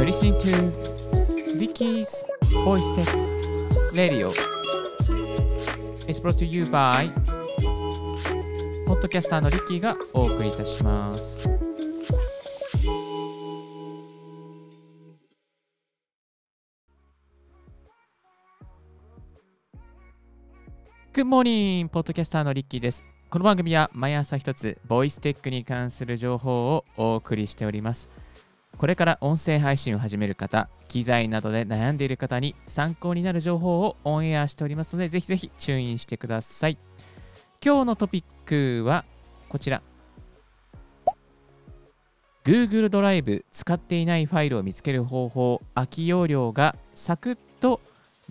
You're listening to Vicky's Voice Tech Radio. It's brought to you by ポッドキャスターのリッキーがお送りいたします。Good morning! ポッドキャスターのリッキーです。この番組は毎朝一つ、ボイステックに関する情報をお送りしております。これから音声配信を始める方、機材などで悩んでいる方に参考になる情報をオンエアしておりますので、ぜひぜひチューインしてください。今日のトピックはこちら。Google ドライブ使っていないファイルを見つける方法、空き容量がサクッと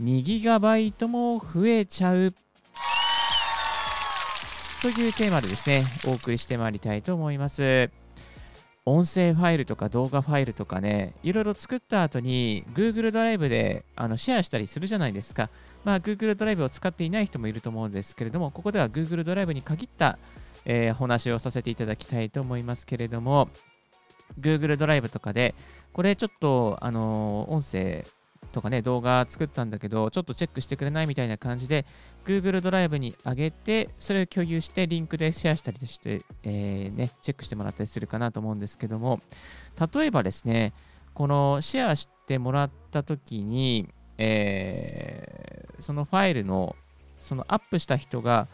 2GB も増えちゃうというテーマでですね、お送りしてまいりたいと思います。音声ファイルとか動画ファイルとかね、いろいろ作った後に Google ドライブであのシェアしたりするじゃないですか。まあ、Google ドライブを使っていない人もいると思うんですけれども、ここでは Google ドライブに限った、えー、話をさせていただきたいと思いますけれども、Google ドライブとかで、これちょっと、あのー音声とかね、動画作ったんだけど、ちょっとチェックしてくれないみたいな感じで、Google ドライブに上げて、それを共有して、リンクでシェアしたりして、えーね、チェックしてもらったりするかなと思うんですけども、例えばですね、このシェアしてもらったときに、えーそのファイルの、そのアップした人が、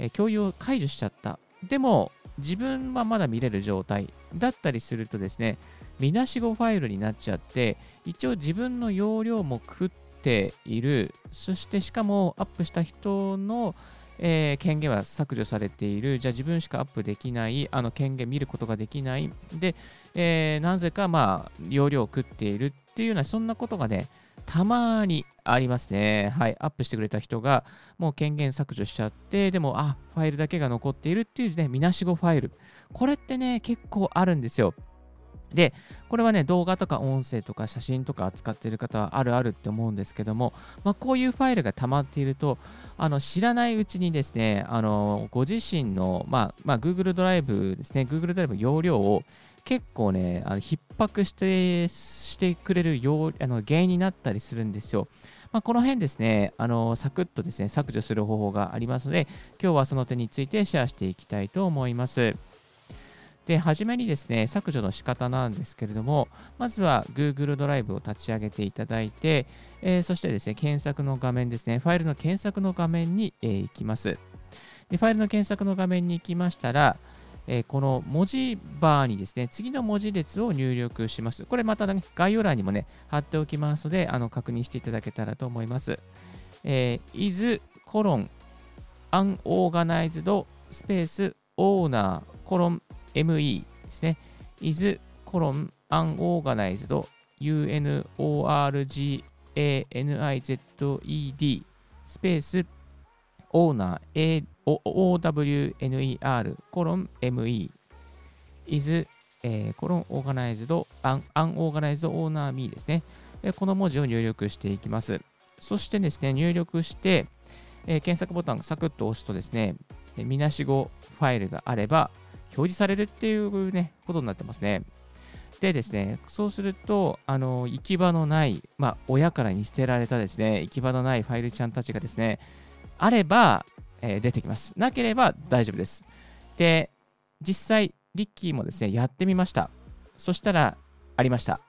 えー共有を解除しちゃった。でも、自分はまだ見れる状態だったりするとですね、見なし語ファイルになっちゃって、一応自分の容量も食っている、そしてしかもアップした人の、えー権限は削除されている、じゃあ自分しかアップできない、あの権限見ることができない、で、えーなぜかまあ容量を食っているっていうような、そんなことがね、たまにありますね。はい、アップしてくれた人がもう権限削除しちゃって、でも、あ、ファイルだけが残っているっていうね、みなしごファイル。これってね、結構あるんですよ。で、これはね、動画とか音声とか写真とか扱っている方はあるあるって思うんですけども、まあ、こういうファイルが溜まっていると、あの知らないうちにですね、あのご自身の、まあまあ、Google ドライブですね、Google ドライブ容量を結構ね、あの逼迫してしてくれるあの原因になったりするんですよ。まあ、この辺ですね、あのサクッとですね、削除する方法がありますので、今日はその点についてシェアしていきたいと思います。で、はじめにですね、削除の仕方なんですけれども、まずは Google ドライブを立ち上げていただいて、えーそしてですね、検索の画面ですね、ファイルの検索の画面に、えー行きます。で、ファイルの検索の画面に行きましたら、えーこの文字バーにですね、次の文字列を入力します。これまた、ね、概要欄にもね、貼っておきますので、あの確認していただけたらと思います。えー、is コロン unorganized スペース owner コロン me ですね。is コロン unorganized unorganized スペース owner a owner コロン me is えーコロン organized un- unorganized owner me ですね。えこの文字を入力していきます。そしてですね、入力して、えー検索ボタンをサクッと押すとですね、えー見なし語ファイルがあれば表示されるっていうね、ことになってますね。でですね、そうすると、あの、行き場のない、まあ、親からに捨てられたですね、行き場のないファイルちゃんたちがですね、あれば、えー出てきます。なければ大丈夫です。で、実際、リッキーもですね、やってみました。そしたら、ありました。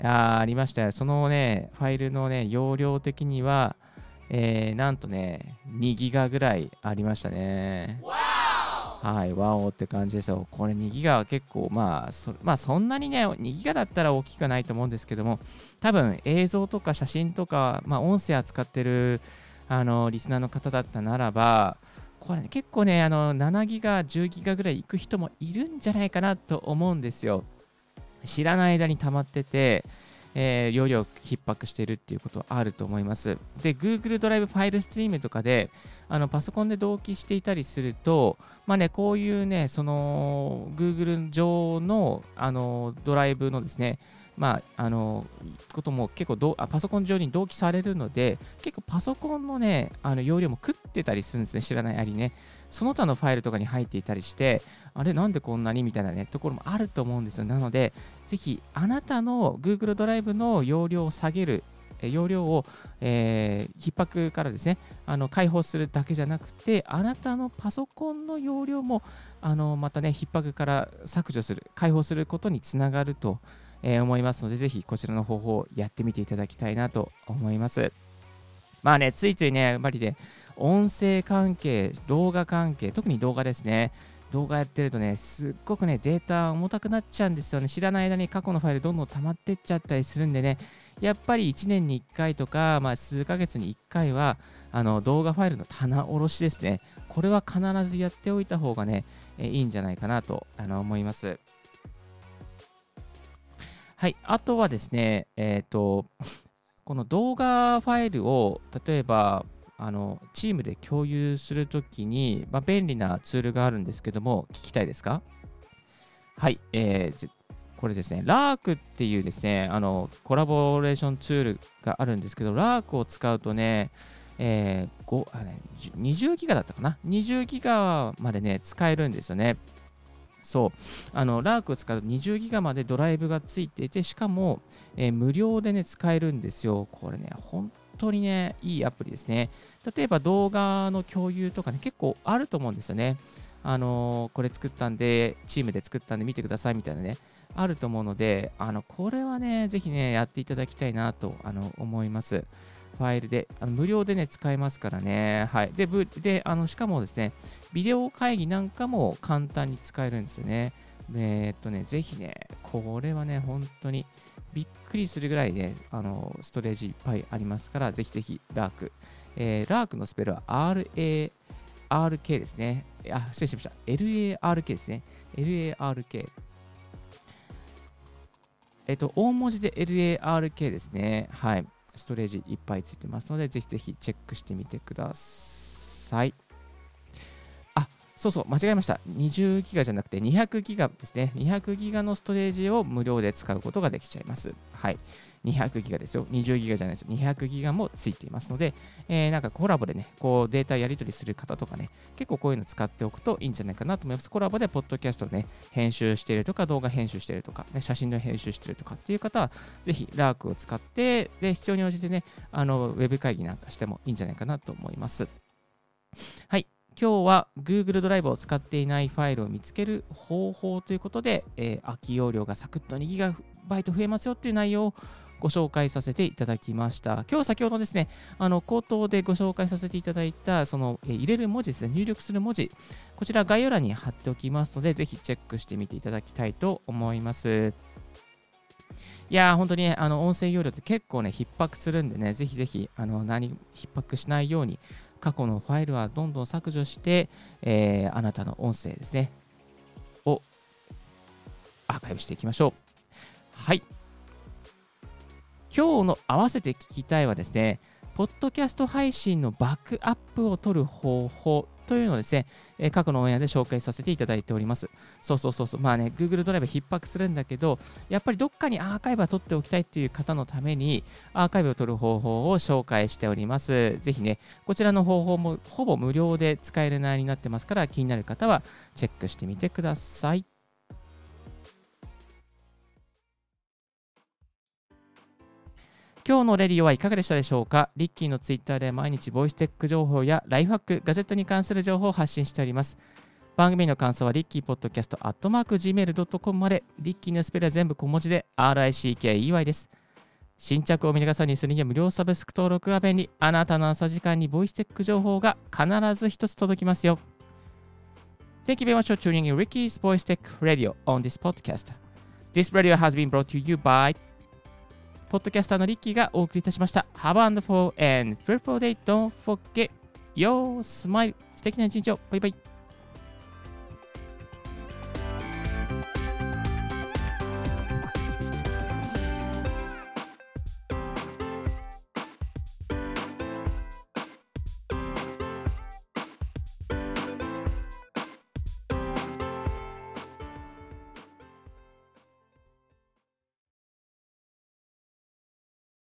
いやーありましたよ。そのね、ファイルのね、容量的には、えーなんとね、2ギガぐらいありましたね。はい、ワオって感じですよ。これ2ギガは結構、まあそ、まあ、そんなにね、2ギガだったら大きくないと思うんですけども、多分映像とか写真とか、まあ、音声扱ってるあのリスナーの方だったならば、これ、ね、結構ね、あの7ギガ、10ギガぐらいいく人もいるんじゃないかなと思うんですよ。知らない間に溜まってて、えー容量逼迫しているっていうことはあると思います。で、Google ドライブファイルストリームとかで、あのパソコンで同期していたりすると、まあね、こういうね、その Google 上のあのドライブのですね、まあ、あのことも結構どあパソコン上に同期されるので、結構パソコンのね、あの容量も食ってたりするんですね、知らないありね。その他のファイルとかに入っていたりして、あれ、なんでこんなに？みたいなね、ところもあると思うんですよ。なので、ぜひ、あなたの Google ドライブの容量を下げる、容量を、えー、逼迫からですね、あの解放するだけじゃなくて、あなたのパソコンの容量も、あのまたね、逼迫から削除する、解放することにつながると、えー、思いますので、ぜひこちらの方法をやってみていただきたいなと思います。まあね、ついついね、やっぱりね、音声関係、動画関係、特に動画ですね。動画やってるとね、すっごくね、データ重たくなっちゃうんですよね。知らない間に過去のファイルどんどん溜まってっちゃったりするんでね、やっぱり1年に1回とか、まあ、数ヶ月に1回は、あの動画ファイルの棚卸しですね。これは必ずやっておいた方がね、えいいんじゃないかなとあの思います。はい、あとはですね、えっ、ー、と、この動画ファイルを、例えば、あのチームで共有するときに、まあ、便利なツールがあるんですけども、聞きたいですか？はい、えー、これですね、ラークっていうですね、あのコラボレーションツールがあるんですけど、ラークを使うとね、えー、5あね20ギガだったかな ?20 ギガまでね、使えるんですよね。そう、あの、ラークを使うと20ギガまでドライブがついていて、しかも、えー、無料でね、使えるんですよ。これね、本当にね、いいアプリですね。例えば動画の共有とかね、結構あると思うんですよね。あのー、これ作ったんで、チームで作ったんで見てくださいみたいなね、あると思うので、あの、これはね、ぜひね、やっていただきたいなとあの思います。ファイルで、あの無料でね、使えますからね。はい。で、であのしかもですね、ビデオ会議なんかも簡単に使えるんですよね。で、えっとね、ぜひね、これはね、本当にびっくりするぐらいね、あの、ストレージいっぱいありますから、ぜひぜひ、ラーク。えー、ラークのスペルは RA、RK ですね。あ、失礼しました。LARK ですね。LARK。えっと、大文字で LARK ですね。はい。ストレージいっぱいついてますので、ぜひぜひチェックしてみてください。そうそう、間違えました。20ギガじゃなくて200ギガですね。200ギガのストレージを無料で使うことができちゃいます。はい。200ギガですよ。20ギガじゃないです。200ギガもついていますので、えー、なんかコラボでね、こうデータやり取りする方とかね、結構こういうの使っておくといいんじゃないかなと思います。コラボでポッドキャストね、編集してるとか、動画編集してるとか、ね、写真の編集してるとかっていう方は、ぜひラークを使って、で、必要に応じてね、あの、ウェブ会議なんかしてもいいんじゃないかなと思います。今日は Google ドライブを使っていないファイルを見つける方法ということで、えー、空き容量がサクッと 2GB 増えますよっていう内容をご紹介させていただきました。今日先ほどですね、あの口頭でご紹介させていただいた、その、え入れる文字ですね、入力する文字、こちら概要欄に貼っておきますので、ぜひチェックしてみていただきたいと思います。いやー、本当に、ね、あの音声容量って結構ね、逼迫するんでね、ぜひぜひ、あの何、逼迫しないように、過去のファイルはどんどん削除して、えー、あなたの音声ですね、をアーカイブしていきましょう。はい。今日の合わせて聞きたいはですね、ポッドキャスト配信のバックアップを取る方法というのをですね、え過去のオンエアで紹介させていただいております。そうそうそうそう。まあね、Google ドライブ逼迫するんだけど、やっぱりどっかにアーカイブは取っておきたいっていう方のために、アーカイブを取る方法を紹介しております。ぜひね、こちらの方法もほぼ無料で使える内容になってますから、気になる方はチェックしてみてください。今日のレディオはいかがでしたでしょうか？リッキーのツイッターで毎日ボイステック情報やライフハック、ガジェットに関する情報を発信しております。番組の感想はリッキーポッドキャストアットマーク Gmail.com まで、リッキーのスペルは全部小文字で RICKEY です。新着を見逃さにするには無料サブスク登録が便利。あなたの朝時間にボイステック情報が必ず一つ届きますよ。Thank you very much for tuning in Ricky's Voice Tech Radio on this podcast. This radio has been brought to you by ポッドキャスターのリッキーがお送りいたしました。Have a wonderful and fruitful day. Don't forget your smile. 素敵な一日を。バイバイ。